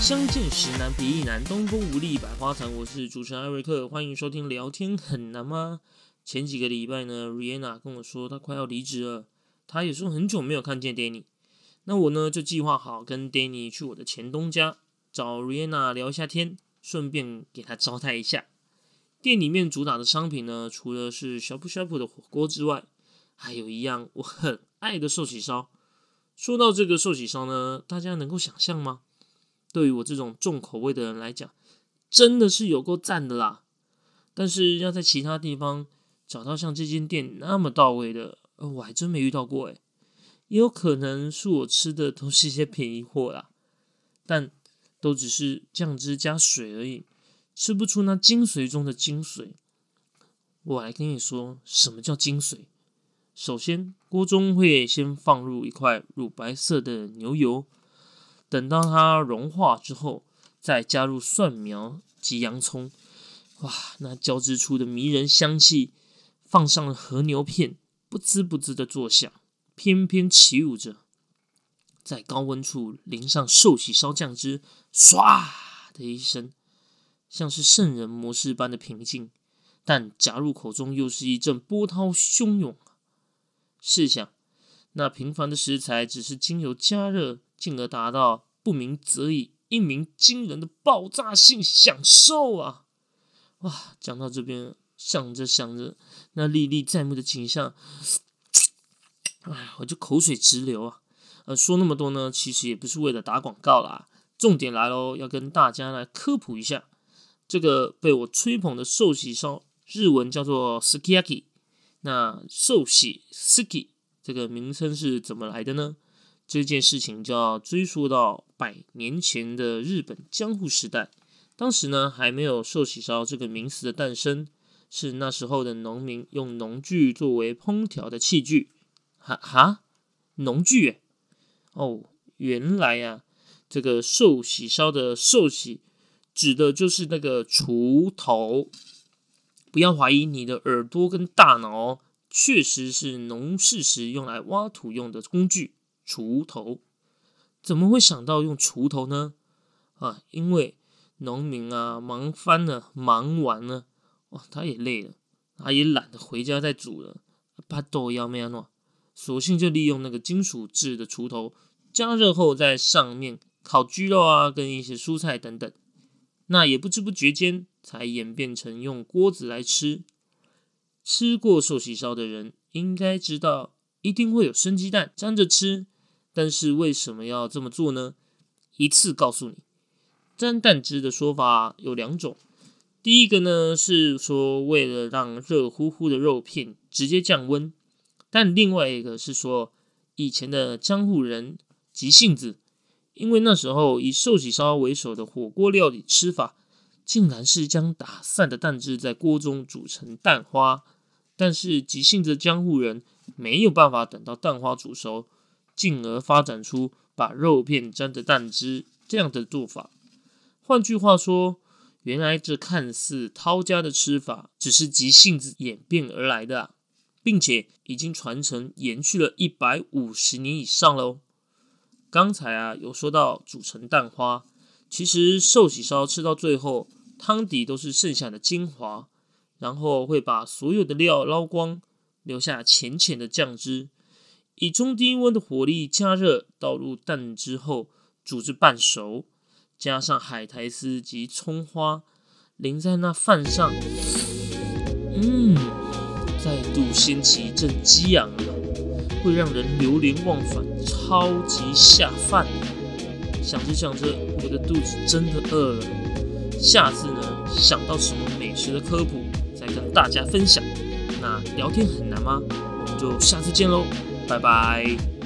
相见时难别亦难，东风无力百花残。我是主持人艾瑞克，欢迎收听聊天很难吗？前几个礼拜呢，Rihanna 跟我说她快要离职了，她也说很久没有看见 Danny。那我呢就计划好跟 Danny 去我的前东家找 Rihanna 聊一下天，顺便给她招待一下。店里面主打的商品呢，除了是小铺小铺的火锅之外，还有一样我很爱的寿喜烧。说到这个寿喜烧呢，大家能够想象吗？对于我这种重口味的人来讲，真的是有够赞的啦。但是要在其他地方找到像这间店那么到位的，呃，我还真没遇到过诶。也有可能是我吃的都是一些便宜货啦，但都只是酱汁加水而已，吃不出那精髓中的精髓。我来跟你说，什么叫精髓？首先，锅中会先放入一块乳白色的牛油。等到它融化之后，再加入蒜苗及洋葱，哇，那交织出的迷人香气，放上了和牛片，不滋不滋的作响，翩翩起舞着。在高温处淋上寿喜烧酱汁，唰的一声，像是圣人模式般的平静，但夹入口中又是一阵波涛汹涌。试想，那平凡的食材只是经由加热。进而达到不鸣则已，一鸣惊人的爆炸性享受啊！哇，讲到这边，想着想着那历历在目的景象，哎，我就口水直流啊！呃，说那么多呢，其实也不是为了打广告啦。重点来喽，要跟大家来科普一下，这个被我吹捧的寿喜烧，日文叫做 sukiyaki。那寿喜 suki 这个名称是怎么来的呢？这件事情就要追溯到百年前的日本江户时代，当时呢还没有寿喜烧这个名词的诞生，是那时候的农民用农具作为烹调的器具。哈哈，农具？哦，原来呀，这个寿喜烧的寿喜指的就是那个锄头。不要怀疑你的耳朵跟大脑，确实是农事时用来挖土用的工具。锄头怎么会想到用锄头呢？啊，因为农民啊忙翻了，忙完了，哇，他也累了，他也懒得回家再煮了，把豆要咩弄，索性就利用那个金属制的锄头，加热后在上面烤鸡肉啊，跟一些蔬菜等等。那也不知不觉间，才演变成用锅子来吃。吃过寿喜烧的人应该知道，一定会有生鸡蛋沾着吃。但是为什么要这么做呢？一次告诉你，沾蛋汁的说法有两种。第一个呢是说为了让热乎乎的肉片直接降温，但另外一个是说以前的江户人急性子，因为那时候以寿喜烧为首的火锅料理吃法，竟然是将打散的蛋汁在锅中煮成蛋花，但是急性子江户人没有办法等到蛋花煮熟。进而发展出把肉片沾着蛋汁这样的做法。换句话说，原来这看似掏家的吃法，只是急性子演变而来的，并且已经传承延续了一百五十年以上喽。刚才啊有说到煮成蛋花，其实寿喜烧吃到最后，汤底都是剩下的精华，然后会把所有的料捞光，留下浅浅的酱汁。以中低温的火力加热，倒入蛋之后煮至半熟，加上海苔丝及葱花，淋在那饭上，嗯，再度掀起一阵激昂啊，会让人流连忘返，超级下饭。想着想着，我的肚子真的饿了。下次呢，想到什么美食的科普，再跟大家分享。那聊天很难吗？我们就下次见喽。拜拜。